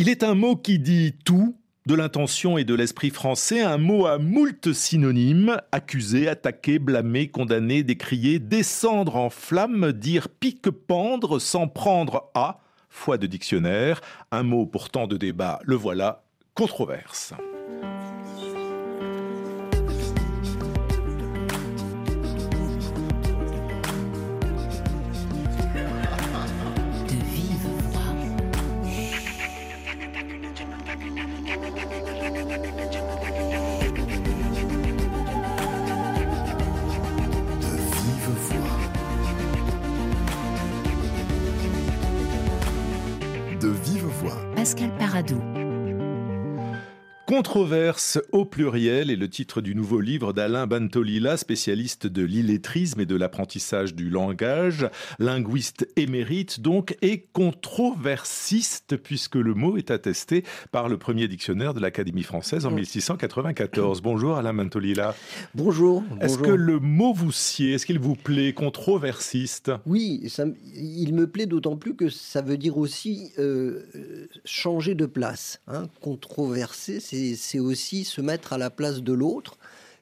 Il est un mot qui dit tout de l'intention et de l'esprit français, un mot à moult synonymes, accuser, attaquer, blâmer, condamner, décrier, descendre en flamme, dire pique-pendre, s'en prendre à, foi de dictionnaire, un mot pourtant de débat, le voilà, controverse. Pascal Paradou. Controverse au pluriel est le titre du nouveau livre d'Alain Bantolila, spécialiste de l'illettrisme et de l'apprentissage du langage, linguiste émérite donc et controversiste puisque le mot est attesté par le premier dictionnaire de l'Académie française en 1694. Bonjour Alain Bantolila. Bonjour. Est-ce que le mot vous sied? Est-ce qu'il vous plaît Controversiste? Oui, il me plaît d'autant plus que ça veut dire aussi euh, changer de place. Hein. Controversé, c'est c'est aussi se mettre à la place de l'autre,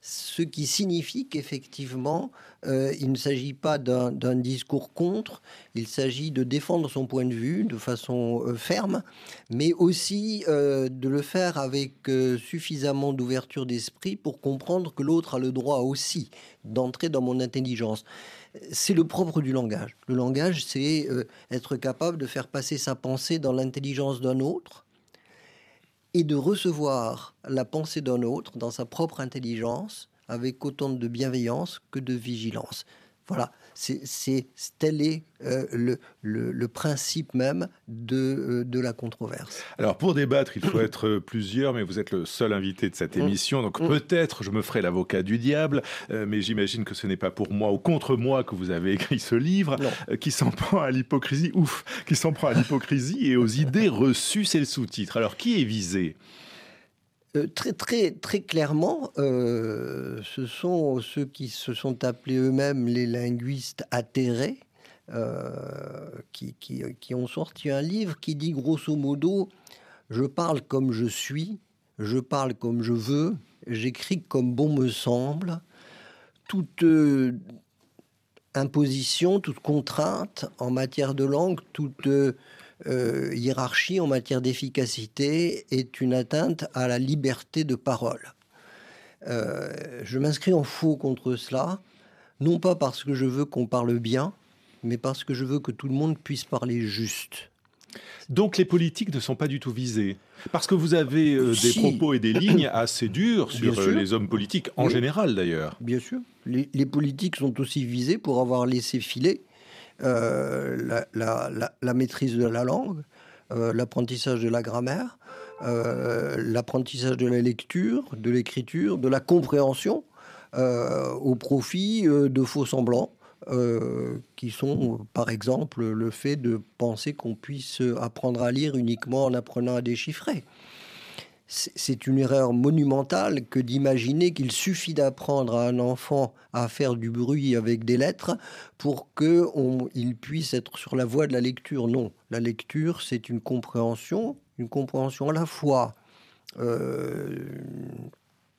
ce qui signifie qu'effectivement, euh, il ne s'agit pas d'un discours contre, il s'agit de défendre son point de vue de façon euh, ferme, mais aussi euh, de le faire avec suffisamment d'ouverture d'esprit pour comprendre que l'autre a le droit aussi d'entrer dans mon intelligence. C'est le propre du langage. Le langage, c'est être capable de faire passer sa pensée dans l'intelligence d'un autre et de recevoir la pensée d'un autre dans sa propre intelligence avec autant de bienveillance que de vigilance. Voilà, c'est tel est euh, le, le, principe même de, euh, de, la controverse. Alors pour débattre, il faut être plusieurs, mais vous êtes le seul invité de cette mm. émission, donc mm. peut-être je me ferai l'avocat du diable, euh, mais j'imagine que ce n'est pas pour moi ou contre moi que vous avez écrit ce livre, qui s'en prend à l'hypocrisie, ouf, qui s'en prend à l'hypocrisie et aux idées reçues, c'est le sous-titre. Alors qui est visé? Euh, très, très, très clairement, euh, ce sont ceux qui se sont appelés eux-mêmes les linguistes atterrés, euh, qui, qui, ont sorti un livre qui dit grosso modo, je parle comme je suis, je parle comme je veux, j'écris comme bon me semble, toute imposition, toute contrainte en matière de langue, toute euh, hiérarchie en matière d'efficacité est une atteinte à la liberté de parole. Euh, je m'inscris en faux contre cela, non pas parce que je veux qu'on parle bien, mais parce que je veux que tout le monde puisse parler juste. Donc les politiques ne sont pas du tout visés. Parce que vous avez euh, des propos et des lignes assez durs sur les hommes politiques, en général d'ailleurs. Bien sûr. Les, les, politiques sont aussi visés pour avoir laissé filer euh, la, maîtrise de la langue, euh, l'apprentissage de la grammaire, euh, l'apprentissage de la lecture, de l'écriture, de la compréhension, au profit de faux semblants. qui sont par exemple le fait de penser qu'on puisse apprendre à lire uniquement en apprenant à déchiffrer c'est une erreur monumentale que d'imaginer qu'il suffit d'apprendre à un enfant à faire du bruit avec des lettres pour qu'il puisse être sur la voie de la lecture. Non, la lecture, c'est une compréhension, une compréhension à la fois euh,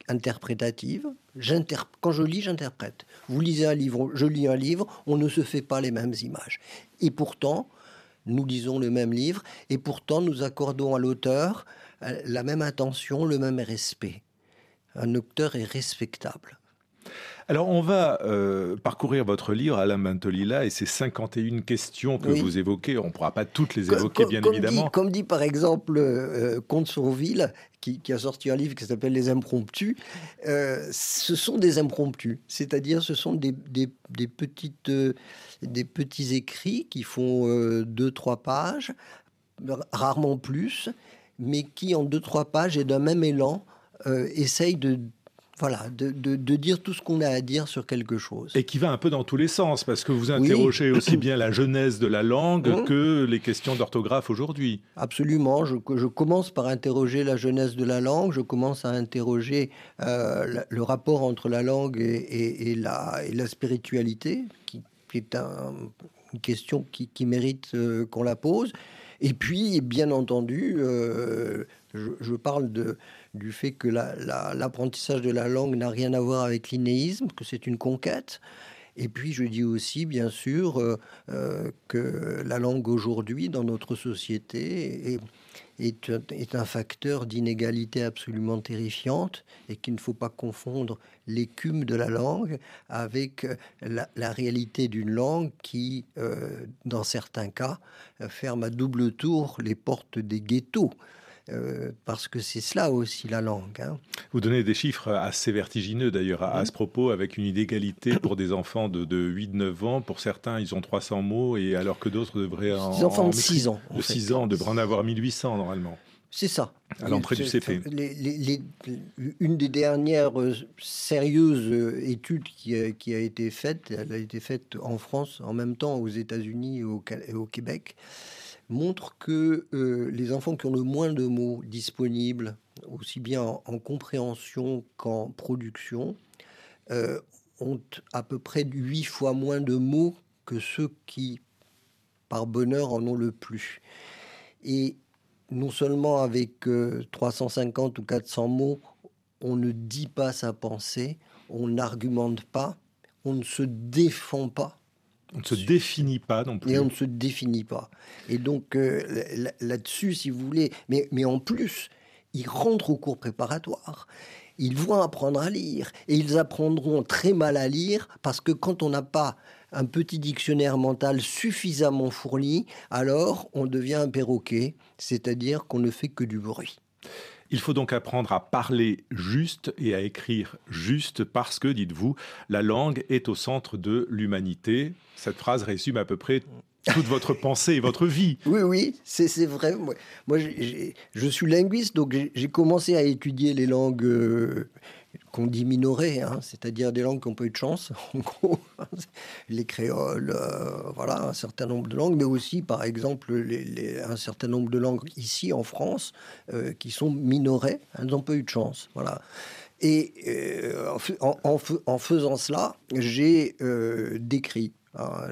interprétative. Quand je lis, j'interprète. Vous lisez un livre, je lis un livre, on ne se fait pas les mêmes images. Et pourtant, nous lisons le même livre, et pourtant nous accordons à l'auteur la même attention, le même respect. Un auteur est respectable. Alors, on va euh, parcourir votre livre, Alain Mantolila, et ces 51 questions que vous évoquez. On ne pourra pas toutes les évoquer, bien évidemment. comme dit par exemple euh, Comte Sourville, qui, a sorti un livre qui s'appelle Les Impromptus, ce sont des impromptus. C'est-à-dire, ce sont des, petites, des petits écrits qui font deux, trois pages, rarement plus, mais qui en deux trois pages et d'un même élan euh, essaye de voilà, de, de, dire tout ce qu'on a à dire sur quelque chose. Et qui va un peu dans tous les sens, parce que vous interrogez aussi bien la genèse de la langue mmh. que les questions d'orthographe aujourd'hui. Absolument, je, je, commence par interroger la genèse de la langue, je commence à interroger euh, le rapport entre la langue et, et, la, et la, spiritualité, qui, est une question qui, qui mérite euh, qu'on la pose. Et puis, bien entendu, euh, je, parle du fait que l'apprentissage de la langue n'a rien à voir avec l'innéisme, que c'est une conquête. Et puis je dis aussi, bien sûr, euh, euh, que la langue aujourd'hui dans notre société est, est, un facteur d'inégalité absolument terrifiante et qu'il ne faut pas confondre l'écume de la langue avec la, réalité d'une langue qui, euh, dans certains cas, ferme à double tour les portes des ghettos. Euh, parce que c'est cela aussi la langue. Hein. Vous donnez des chiffres assez vertigineux d'ailleurs à, ce propos, avec une inégalité pour des enfants de, 8-9 ans. Pour certains, ils ont 300 mots, et alors que d'autres devraient en. Des enfants de 6 ans. De 6 ans, devraient en avoir 1800 normalement. C'est ça. À l'entrée du CP. une des dernières euh, sérieuses euh, études qui a, qui a, été faite, elle a été faite en France en même temps aux États-Unis et au Québec montre que euh, les enfants qui ont le moins de mots disponibles, aussi bien en, compréhension qu'en production, euh, ont à peu près huit fois moins de mots que ceux qui, par bonheur, en ont le plus. Et non seulement avec 350 euh, ou 400 mots, on ne dit pas sa pensée, on n'argumente pas, on ne se défend pas. On ne se définit pas non plus. Et on ne se définit pas. Et donc euh, là-dessus, si vous voulez, mais, mais en plus, ils rentrent au cours préparatoire. Ils vont apprendre à lire. Et ils apprendront très mal à lire parce que quand on n'a pas un petit dictionnaire mental suffisamment fourni, alors on devient un perroquet, c'est-à-dire qu'on ne fait que du bruit. Il faut donc apprendre à parler juste et à écrire juste parce que, dites-vous, la langue est au centre de l'humanité. Cette phrase résume à peu près toute votre pensée et votre vie. Oui, oui, c'est vrai. Moi, je suis linguiste, donc j'ai commencé à étudier les langues euh, qu'on dit minorées, hein, c'est-à-dire des langues qui n'ont pas eu de chance, en gros, les créoles, euh, voilà, un certain nombre de langues, mais aussi, par exemple, un certain nombre de langues ici en France euh, qui sont minorées, elles n'ont pas eu de chance, voilà. Et euh, en, faisant cela, j'ai décrit, hein,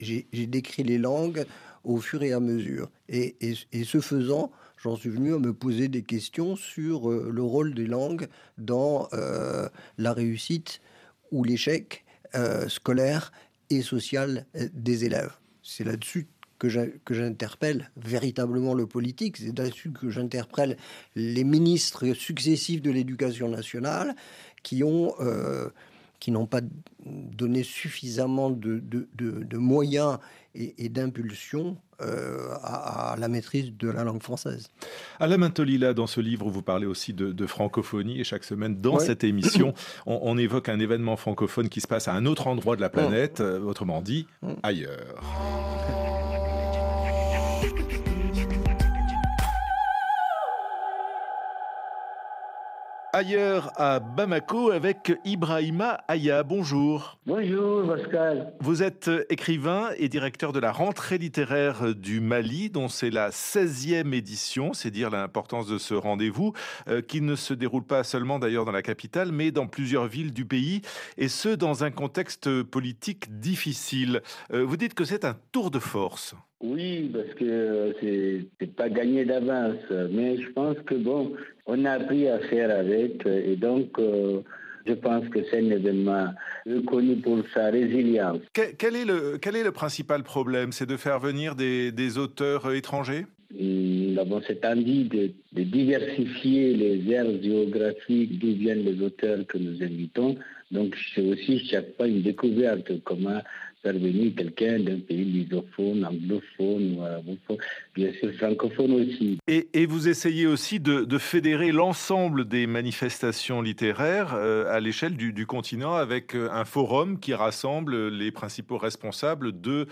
j'ai décrit les langues au fur et à mesure, et ce faisant, j'en suis venu à me poser des questions sur euh, le rôle des langues dans euh, la réussite ou l'échec euh, scolaire et social des élèves. C'est là-dessus que j'interpelle véritablement le politique, c'est là-dessus que j'interpelle les ministres successifs de l'éducation nationale qui ont qui n'ont pas donné suffisamment de, moyens et, d'impulsion euh, à, la maîtrise de la langue française. Alain Mintolila, dans ce livre, vous parlez aussi de, francophonie et chaque semaine, dans cette émission, on, évoque un événement francophone qui se passe à un autre endroit de la planète, euh, autrement dit, ailleurs. ailleurs à Bamako avec Ibrahima Aya. Bonjour. Bonjour Pascal. Vous êtes écrivain et directeur de la rentrée littéraire du Mali, dont c'est la 16e édition. C'est dire l'importance de ce rendez-vous, euh, qui ne se déroule pas seulement d'ailleurs dans la capitale, mais dans plusieurs villes du pays, et ce dans un contexte politique difficile. Euh, vous dites que c'est un tour de force. Oui, parce que euh, c'est pas gagné d'avance, mais je pense que bon, on a appris à faire avec, et donc euh, je pense que c'est un événement reconnu pour sa résilience. Quel, est, le, quel est le principal problème? C'est de faire venir des, des auteurs étrangers? Nous avons cette envie de, de, diversifier les aires géographiques d'où viennent les auteurs que nous invitons. Donc c'est aussi chaque fois une découverte, comment quelqu'un d'un pays lusophone, anglophone arabophone, bien sûr francophone aussi. Et, et vous essayez aussi de, de fédérer l'ensemble des manifestations littéraires euh, à l'échelle du, du, continent avec euh, un forum qui rassemble les principaux responsables de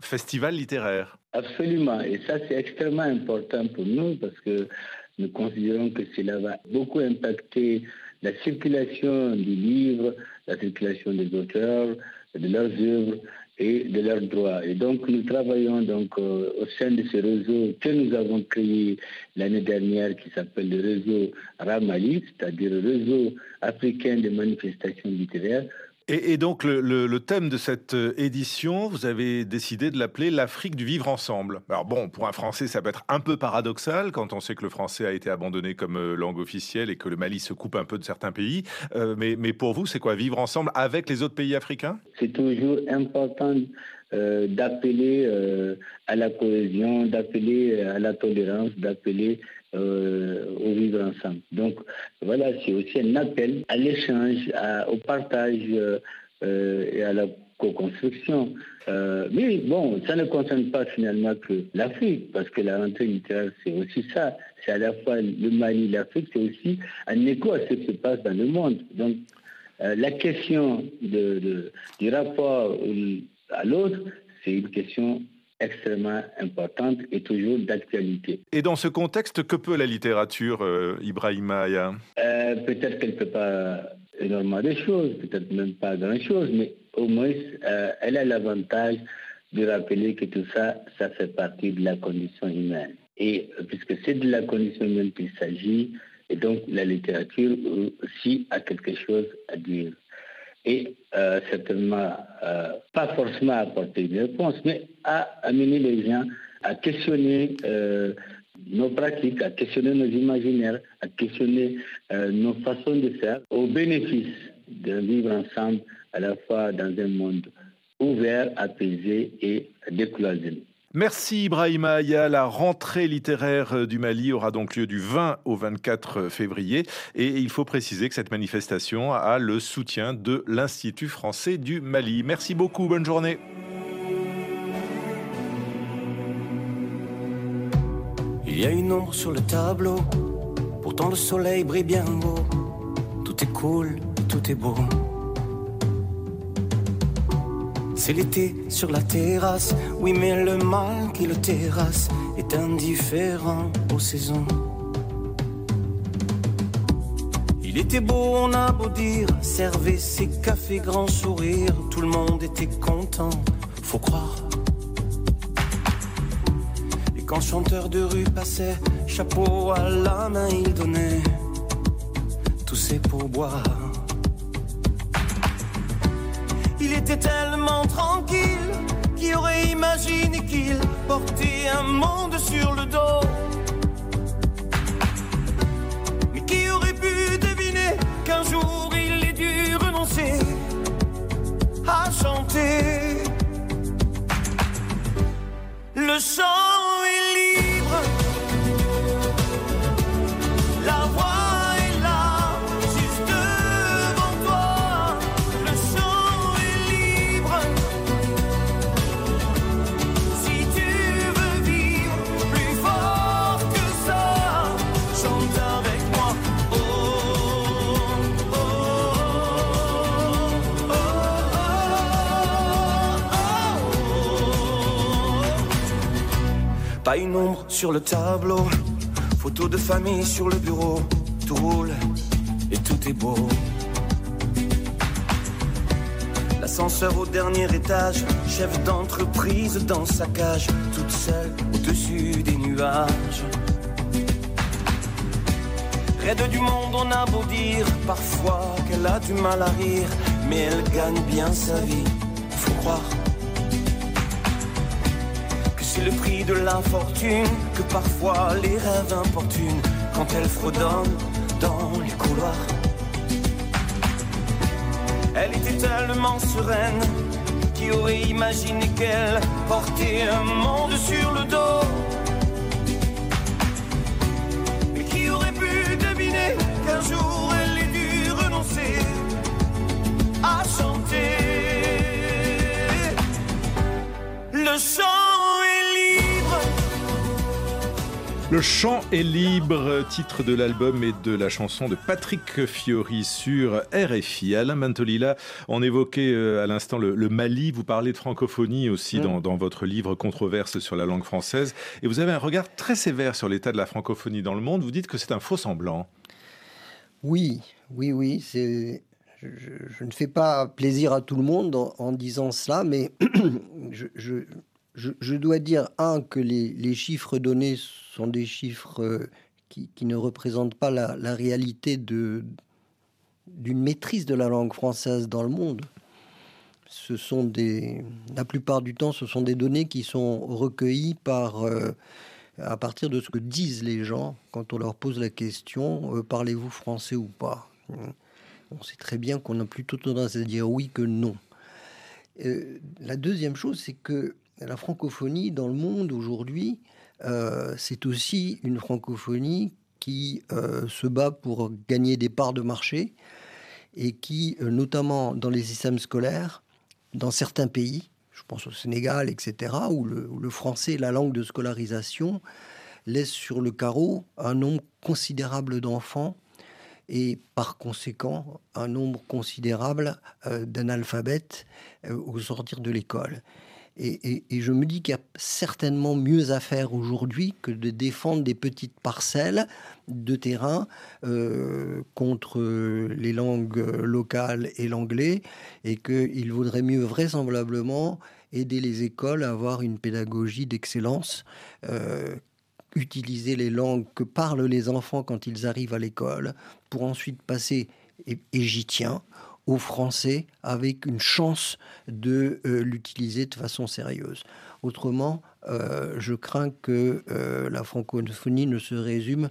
festivals littéraires. Absolument, et ça c'est extrêmement important pour nous parce que nous considérons que cela va beaucoup impacter la circulation du livre, la circulation des auteurs, de leurs œuvres et de leurs droits. Et donc, nous travaillons donc euh, au sein de ce réseau que nous avons créé l'année dernière qui s'appelle le réseau Ramali, c'est-à-dire le réseau africain de manifestations littéraires, Et, donc le, thème de cette euh, édition, vous avez décidé de l'appeler l'Afrique du vivre ensemble. Alors bon, pour un Français, ça peut être un peu paradoxal quand on sait que le français a été abandonné comme euh, langue officielle et que le Mali se coupe un peu de certains pays. Euh, mais, mais pour vous, c'est quoi vivre ensemble avec les autres pays africains? C'est toujours important d'appeler à la cohésion, d'appeler à la tolérance, d'appeler au vivre ensemble. Donc voilà, c'est aussi un appel à l'échange, au partage euh, et à la co-construction. Euh, mais bon, ça ne concerne pas finalement que l'Afrique, parce que la rentrée littéraire, c'est aussi ça. C'est à la fois le Mali, l'Afrique, c'est aussi un écho à ce qui se passe dans le monde. Donc, euh, la question du rapport à l'autre, c'est une question extrêmement importante et toujours d'actualité. Et dans ce contexte, que peut la littérature, euh, Ibrahim Aya Peut-être qu'elle ne peut pas énormément de choses, peut-être même pas grand-chose, mais au moins, euh, elle a l'avantage de rappeler que tout ça, ça fait partie de la condition humaine. Et euh, puisque c'est de la condition humaine qu'il s'agit, et donc la littérature aussi a quelque chose à dire. Et euh, certainement, pas forcément apporter une réponse, mais à amener les gens à questionner nos pratiques, à questionner nos imaginaires, à questionner euh, nos façons de faire, au bénéfice de vivre ensemble à la fois dans un monde ouvert, apaisé et décloisonné. Merci Ibrahim Aya. La rentrée littéraire du Mali aura donc lieu du 20 au 24 février. Et il faut préciser que cette manifestation a le soutien de l'Institut français du Mali. Merci beaucoup. Bonne journée. Il y a une ombre sur le tableau, pourtant le soleil brille bien haut. Tout est cool, tout est beau. C'est l'été sur la terrasse, oui mais le mal qui le terrasse est indifférent aux saisons. Il était beau, on a beau dire, servez ses cafés grand sourire, tout le monde était content, faut croire quand chanteur de rue passait, chapeau à la main, il donnait tous ses pourboires. Était tellement tranquille qui aurait imaginé qu'il portait un monde sur le dos. Mais qui aurait pu deviner qu'un jour il ait dû renoncer à chanter le chant Une ombre sur le tableau, photo de famille sur le bureau, tout roule et tout est beau. L'ascenseur au dernier étage, chef d'entreprise dans sa cage, toute seule au-dessus des nuages. Raide du monde, on a beau dire parfois qu'elle a du mal à rire, mais elle gagne bien sa vie, faut croire c'est le prix de l'infortune que parfois les rêves importunent quand elles fredonnent dans les couloirs. Elle était tellement sereine qui aurait imaginé qu'elle portait un monde sur le dos. Et qui aurait pu deviner qu'un jour elle ait dû renoncer à chanter le chant. Le chant est libre, titre de l'album et de la chanson de Patrick Fiori sur RFI. Alain Mantolila, on évoquait euh, à l'instant le, Mali, vous parlez de francophonie aussi mm. dans, votre livre Controverse sur la langue française, et vous avez un regard très sévère sur l'état de la francophonie dans le monde. Vous dites que c'est un faux semblant. Oui, oui, oui, c'est je, ne fais pas plaisir à tout le monde en, disant cela, mais je, je, dois dire, un, que les, chiffres donnés sont des chiffres euh, qui, ne représentent pas la, réalité de, d'une maîtrise de la langue française dans le monde. Ce sont des, la plupart du temps, ce sont des données qui sont recueillies par, euh, à partir de ce que disent les gens quand on leur pose la question euh, parlez-vous français ou pas? On sait très bien qu'on a plutôt tendance à dire oui que non. La deuxième chose, c'est que la francophonie dans le monde aujourd'hui, c'est aussi une francophonie qui se bat pour gagner des parts de marché et qui, notamment dans les systèmes scolaires, dans certains pays, je pense au Sénégal, etc., où le, français, la langue de scolarisation, laisse sur le carreau un nombre considérable d'enfants et par conséquent un nombre considérable euh, d'analphabètes euh, au sortir de l'école. Et, je me dis qu'il y a certainement mieux à faire aujourd'hui que de défendre des petites parcelles de terrain euh, contre les langues locales et l'anglais, et qu'il vaudrait mieux vraisemblablement aider les écoles à avoir une pédagogie d'excellence. Euh, utiliser les langues que parlent les enfants quand ils arrivent à l'école pour ensuite passer, et j'y tiens, au français avec une chance de euh, l'utiliser de façon sérieuse. Autrement, euh, je crains que euh, la francophonie ne se résume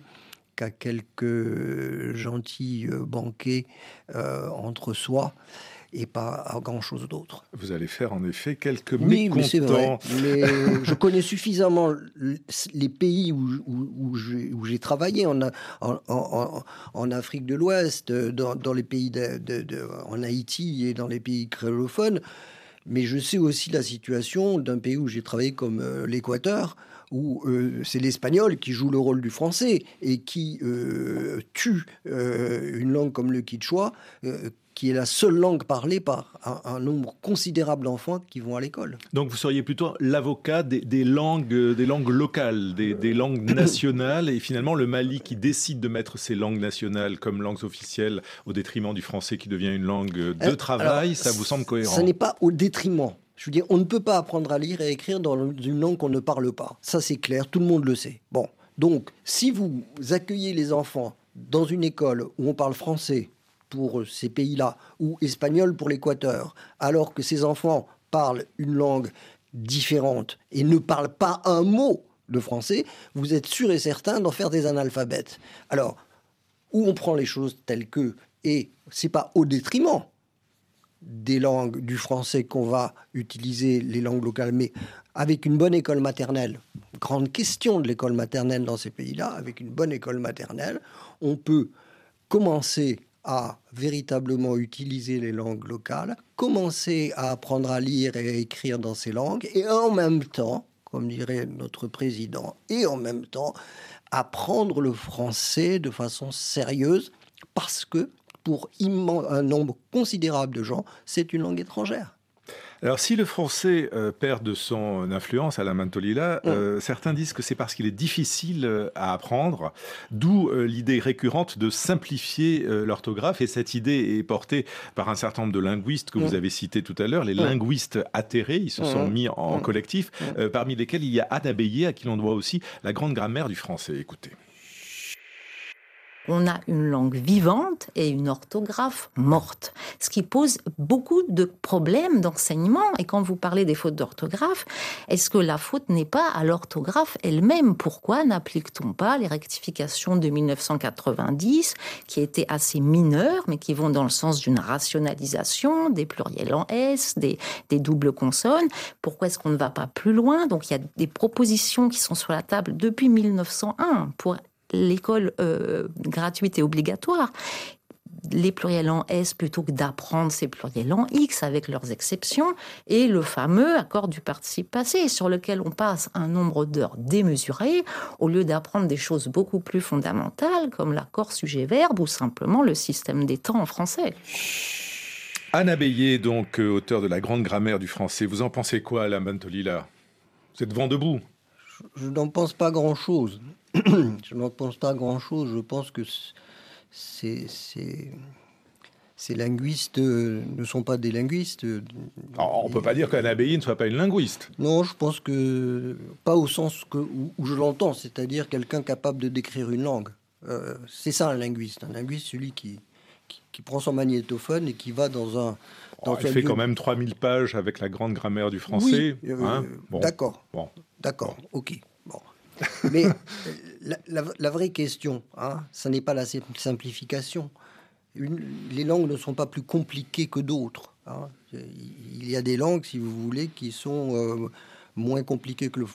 qu'à quelques gentils banquets entre soi et pas à grand-chose d'autre. Vous allez faire en effet quelques oui, mais vrai. Mais je connais suffisamment les pays où, où, j'ai travaillé en, en, en, Afrique de l'Ouest, dans, dans, les pays de, de, en Haïti et dans les pays créolophones. Mais je sais aussi la situation d'un pays où j'ai travaillé comme euh, l'Équateur, où euh, c'est l'espagnol qui joue le rôle du français et qui euh, tue une langue comme le quichua qui est la seule langue parlée par un, nombre considérable d'enfants qui vont à l'école. Donc vous seriez plutôt l'avocat des, langues, euh, des langues locales, des, langues nationales, et finalement le Mali qui décide de mettre ses langues nationales comme langues officielles au détriment du français qui devient une langue de euh, travail, ça vous semble cohérent? Ça n'est pas au détriment. Je veux dire, on ne peut pas apprendre à lire et à écrire dans une langue qu'on ne parle pas. Ça, c'est clair, tout le monde le sait. Bon, donc, si vous accueillez les enfants dans une école où on parle français, pour ces pays-là, ou espagnol pour l'Équateur, alors que ces enfants parlent une langue différente et ne parlent pas un mot de français, vous êtes sûr et certain d'en faire des analphabètes. Alors, où on prend les choses telles que, et c'est pas au détriment des langues du français qu'on va utiliser les langues locales, mais avec une bonne école maternelle, grande question de l'école maternelle dans ces pays-là, avec une bonne école maternelle, on peut commencer à véritablement utiliser les langues locales, commencer à apprendre à lire et à écrire dans ces langues, et en même temps, comme dirait notre président, et en même temps, apprendre le français de façon sérieuse, parce que pour un nombre considérable de gens, c'est une langue étrangère. Alors, si le français euh, perd de son influence à la Mantolila, mm. euh, certains disent que c'est parce qu'il est difficile euh, à apprendre, d'où l'idée récurrente de simplifier l'orthographe. Et cette idée est portée par un certain nombre de linguistes que vous mm. avez cités tout à l'heure, les mm. linguistes atterrés, ils se sont mis en collectif, parmi lesquels il y a Anna Beyer, à qui l'on doit aussi la grande grammaire du français. Écoutez. On a une langue vivante et une orthographe morte, ce qui pose beaucoup de problèmes d'enseignement. Et quand vous parlez des fautes d'orthographe, est-ce que la faute n'est pas à l'orthographe elle-même? Pourquoi n'applique-t-on pas les rectifications de 1990, qui étaient assez mineures, mais qui vont dans le sens d'une rationalisation des pluriels en S, des, des doubles consonnes? Pourquoi est-ce qu'on ne va pas plus loin? Donc il y a des propositions qui sont sur la table depuis 1901 pour l'école euh, gratuite et obligatoire, les pluriels en S plutôt que d'apprendre ces pluriels en X avec leurs exceptions, et le fameux accord du participe passé sur lequel on passe un nombre d'heures démesuré au lieu d'apprendre des choses beaucoup plus fondamentales comme l'accord sujet-verbe ou simplement le système des temps en français. Anna Beyer, donc euh, auteur de la grande grammaire du français, vous en pensez quoi, la Mantolila Vous êtes vent debout Je, je n'en pense pas grand-chose. je n'en pense pas grand-chose. Je pense que ces, ces, linguistes euh, ne sont pas des linguistes. on ne peut pas dire qu'un abbaye ne soit pas une linguiste. Non, je pense que pas au sens que, où, je l'entends, c'est-à-dire quelqu'un capable de décrire une langue. Euh, c'est ça un linguiste. Un linguiste, celui qui, qui, prend son magnétophone et qui va dans un. Dans il fait quand même 3000 pages avec la grande grammaire du français. Oui, hein? D'accord. Bon. D'accord, ok. Mais la, vraie question, hein, ce n'est pas la simplification. les langues ne sont pas plus compliquées que d'autres. Hein. Il y a des langues, si vous voulez, qui sont euh, moins compliquées que le,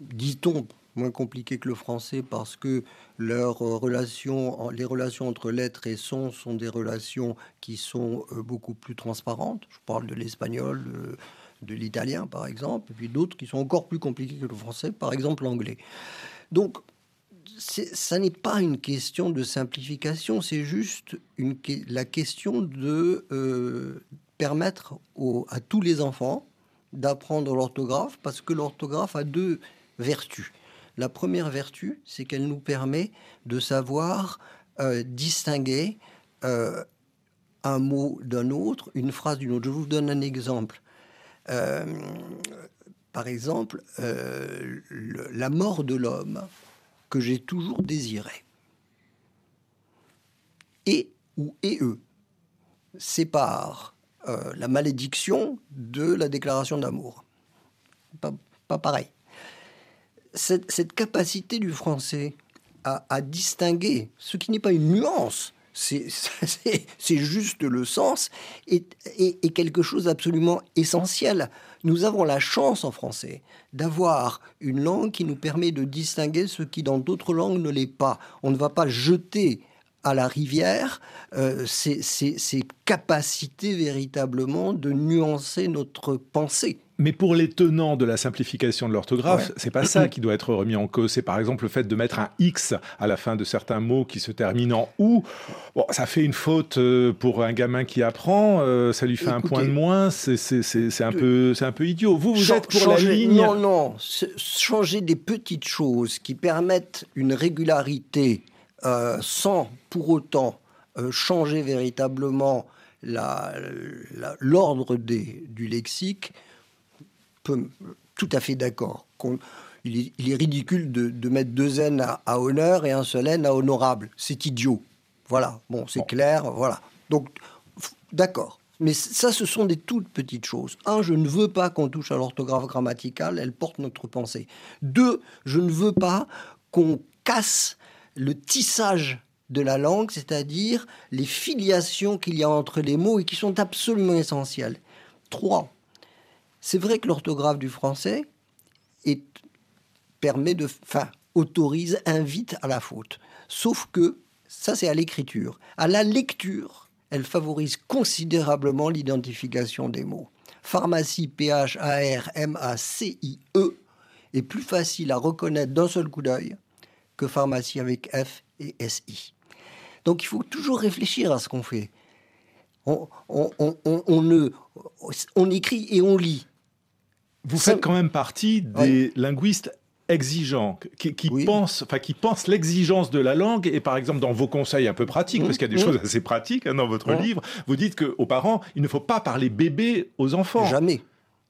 dit-on, moins compliquées que le français parce que leurs relations, les relations entre lettres et sons sont des relations qui sont euh, beaucoup plus transparentes. Je parle de l'espagnol, de, l'italien par exemple, et puis d'autres qui sont encore plus compliquées que le français, par exemple l'anglais. Donc, ça n'est pas une question de simplification, c'est juste la question de euh, permettre à tous les enfants d'apprendre l'orthographe, parce que l'orthographe a deux vertus. La première vertu, c'est qu'elle nous permet de savoir euh, distinguer euh, un mot d'un autre, une phrase d'une autre. Je vous donne un exemple. Euh, par exemple, la mort de l'homme que j'ai toujours désiré. Et ou et eux séparent la malédiction de la déclaration d'amour. pas pareil cette, capacité du français à, distinguer ce qui n'est pas une nuance, c'est juste le sens, est, quelque chose d'absolument essentiel. Nous avons la chance en français d'avoir une langue qui nous permet de distinguer ce qui dans d'autres langues ne l'est pas. On ne va pas jeter à la rivière euh, ces, capacités véritablement de nuancer notre pensée. Mais pour les tenants de la simplification de l'orthographe, c'est pas ça qui doit être remis en cause. C'est par exemple le fait de mettre un X à la fin de certains mots qui se terminent en OU. Bon, ça fait une faute euh, pour un gamin qui apprend, euh, ça lui fait un point de moins, c'est un, peu, un peu idiot. Vous, vous êtes pour changer, la ligne Non, non, changer des petites choses qui permettent une régularité euh, sans pour autant changer véritablement l'ordre du lexique, tout à fait d'accord. Il, est, ridicule de, mettre deux N à, honneur et un seul N à honorable. C'est idiot. Voilà. Bon, c'est clair. Voilà. Donc, d'accord. Mais ça, ce sont des toutes petites choses. Un, je ne veux pas qu'on touche à l'orthographe grammaticale, elle porte notre pensée. Deux, je ne veux pas qu'on casse le tissage de la langue, c'est-à-dire les filiations qu'il y a entre les mots et qui sont absolument essentielles. Trois, c'est vrai que l'orthographe du français est, permet de, enfin, autorise, invite à la faute. Sauf que ça, c'est à l'écriture. À la lecture, elle favorise considérablement l'identification des mots. Pharmacie, P-H-A-R-M-A-C-I-E, est plus facile à reconnaître d'un seul coup d'œil que pharmacie avec F et S-I. Donc il faut toujours réfléchir à ce qu'on fait. On, ne, on écrit et on lit. Vous faites quand même partie des linguistes exigeants, qui, pensent, enfin qui pensent l'exigence de la langue. Et par exemple, dans vos conseils un peu pratiques, parce qu'il y a des mmh. choses assez pratiques hein, dans votre livre, vous dites qu'aux parents, il ne faut pas parler bébé aux enfants. Jamais.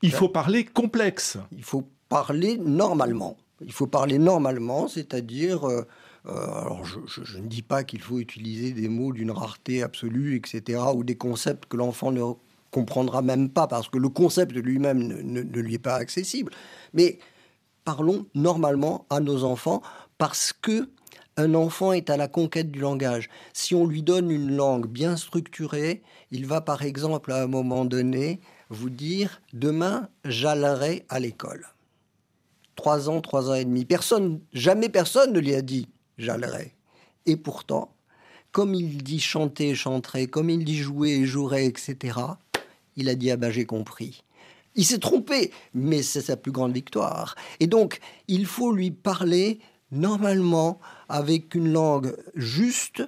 Il faut parler complexe. Il faut parler normalement. Il faut parler normalement, c'est-à-dire. Euh, euh, alors, je, ne dis pas qu'il faut utiliser des mots d'une rareté absolue, etc., ou des concepts que l'enfant ne comprendra même pas parce que le concept lui-même ne, lui est pas accessible. Mais parlons normalement à nos enfants parce que un enfant est à la conquête du langage. Si on lui donne une langue bien structurée, il va par exemple à un moment donné vous dire demain j'allerai à l'école. Trois ans, trois ans et demi. Personne, jamais personne ne lui a dit j'allerai. Et pourtant, comme il dit chanter, chanterai, comme il dit jouer, jouerai, etc., il a dit Ah ben j'ai compris. Il s'est trompé, mais c'est sa plus grande victoire. Et donc, il faut lui parler normalement avec une langue juste,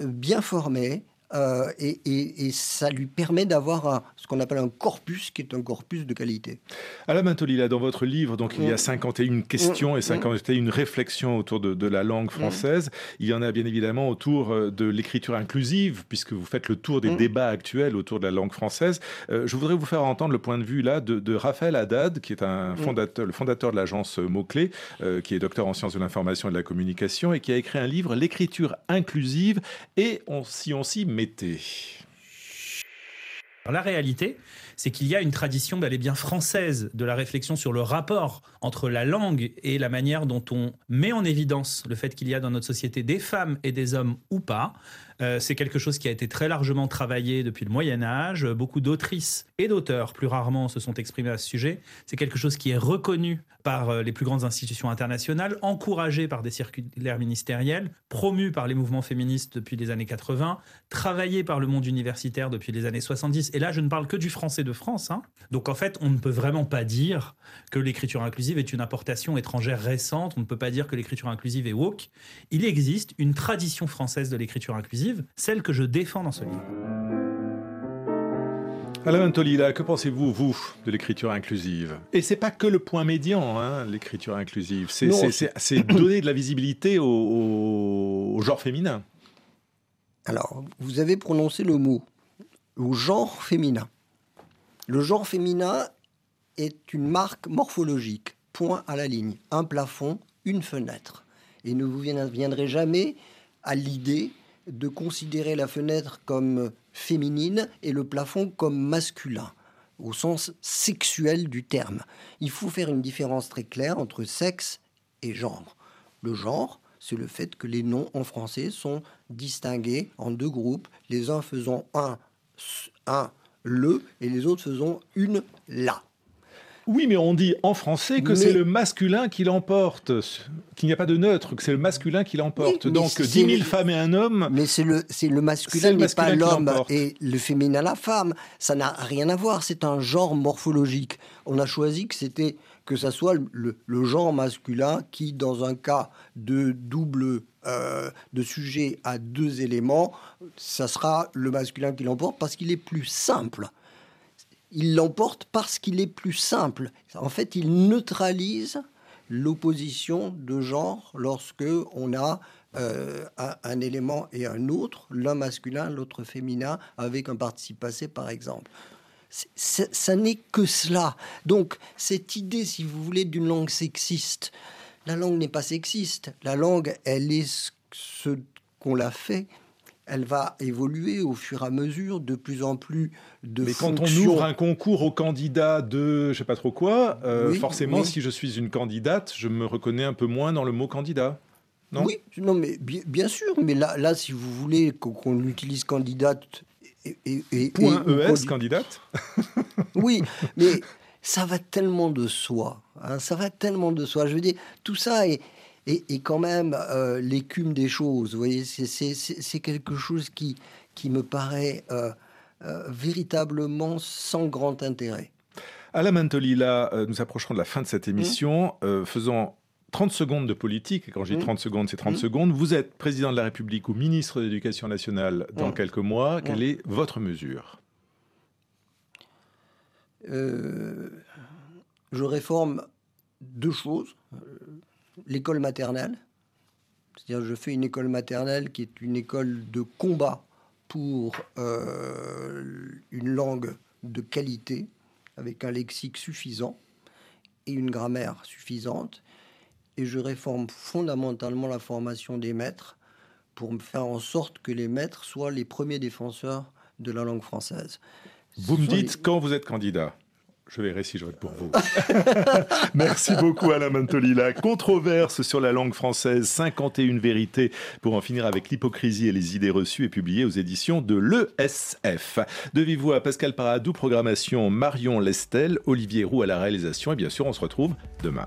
bien formée, euh, et, ça lui permet d'avoir ce qu'on appelle un corpus, qui est un corpus de qualité. Alain Mantolila, dans votre livre, donc il y a 51 mm. questions et 51 mm. réflexions autour de, la langue mm. française. Il y en a bien évidemment autour euh, de l'écriture inclusive, puisque vous faites le tour des débats actuels autour de la langue française. Euh, je voudrais vous faire entendre le point de vue là de, Raphaël Haddad, qui est un fondateur, le fondateur de l'agence Mots-Clés, qui est docteur en sciences de l'information et de la communication, et qui a écrit un livre, L'écriture inclusive, et on, si on s'y met La réalité, c'est qu'il y a une tradition d'aller bien française de la réflexion sur le rapport entre la langue et la manière dont on met en évidence le fait qu'il y a dans notre société des femmes et des hommes ou pas. Euh, c'est quelque chose qui a été très largement travaillé depuis le Moyen Âge. Beaucoup d'autrices et d'auteurs, plus rarement, se sont exprimés à ce sujet. C'est quelque chose qui est reconnu par euh, les plus grandes institutions internationales, encouragé par des circulaires ministériels, promu par les mouvements féministes depuis les années 80, travaillé par le monde universitaire depuis les années 70. Et là, je ne parle que du français de France. Hein. Donc en fait, on ne peut vraiment pas dire que l'écriture inclusive est une importation étrangère récente. On ne peut pas dire que l'écriture inclusive est woke. Il existe une tradition française de l'écriture inclusive celle que je défends dans ce livre. Alain Tolila, que pensez-vous, vous, de l'écriture inclusive? Et c'est pas que le point médian, hein, l'écriture inclusive. C'est donner de la visibilité au, genre féminin. Alors, vous avez prononcé le mot, au genre féminin. Le genre féminin est une marque morphologique, point à la ligne, un plafond, une fenêtre. Et ne vous viendrez jamais à l'idée de considérer la fenêtre comme féminine et le plafond comme masculin, au sens sexuel du terme. Il faut faire une différence très claire entre sexe et genre. Le genre, c'est le fait que les noms en français sont distingués en deux groupes, les uns faisant un, un le et les autres faisant une la. Oui, mais on dit en français que c'est le masculin qui l'emporte, qu'il n'y a pas de neutre, que c'est le masculin qui l'emporte. Donc 10 000 femmes et un homme. Mais c'est le, masculin, n'est pas l'homme et le féminin la femme. Ça n'a rien à voir. C'est un genre morphologique. On a choisi que c'était que ça soit le, genre masculin qui, dans un cas de double euh, de sujet à deux éléments, ça sera le masculin qui l'emporte parce qu'il est plus simple il l'emporte parce qu'il est plus simple. En fait, il neutralise l'opposition de genre lorsque on a euh, un, élément et un autre, l'un masculin, l'autre féminin, avec un participe passé, par exemple. ça n'est que cela. Donc, cette idée, si vous voulez, d'une langue sexiste, la langue n'est pas sexiste. La langue, elle est ce qu'on l'a fait elle va évoluer au fur et à mesure de plus en plus de Mais quand on ouvre un concours aux candidats de je sais pas trop quoi, euh, forcément, si je suis une candidate, je me reconnais un peu moins dans le mot candidat. Non? Oui, non, mais bien, sûr. Mais là, là, si vous voulez qu'on utilise candidate et, et, Point ES, candidate Oui, mais ça va tellement de soi. Hein, ça va tellement de soi. Je veux dire, tout ça est, et, quand même euh, l'écume des choses. Vous voyez, c'est quelque chose qui, qui me paraît euh, euh, véritablement sans grand intérêt. Alain Mantolila, nous approcherons de la fin de cette émission, mmh. faisant 30 secondes de politique, et quand je dis 30 mmh. secondes, c'est 30 mmh. secondes. Vous êtes président de la République ou ministre de l'Éducation nationale dans quelques mois. Quelle est votre mesure? Je réforme deux choses l'école maternelle. C'est-à-dire, je fais une école maternelle qui est une école de combat pour euh, une langue de qualité, avec un lexique suffisant et une grammaire suffisante. Et je réforme fondamentalement la formation des maîtres pour faire en sorte que les maîtres soient les premiers défenseurs de la langue française. Vous me dites quand vous êtes candidat je verrai si je pour vous. Merci beaucoup Alain Mantoli. La controverse sur la langue française, 51 vérités pour en finir avec l'hypocrisie et les idées reçues est publiée aux éditions de l'ESF. De vive voix, Pascal Paradou, programmation Marion Lestel, Olivier Roux à la réalisation et bien sûr on se retrouve demain.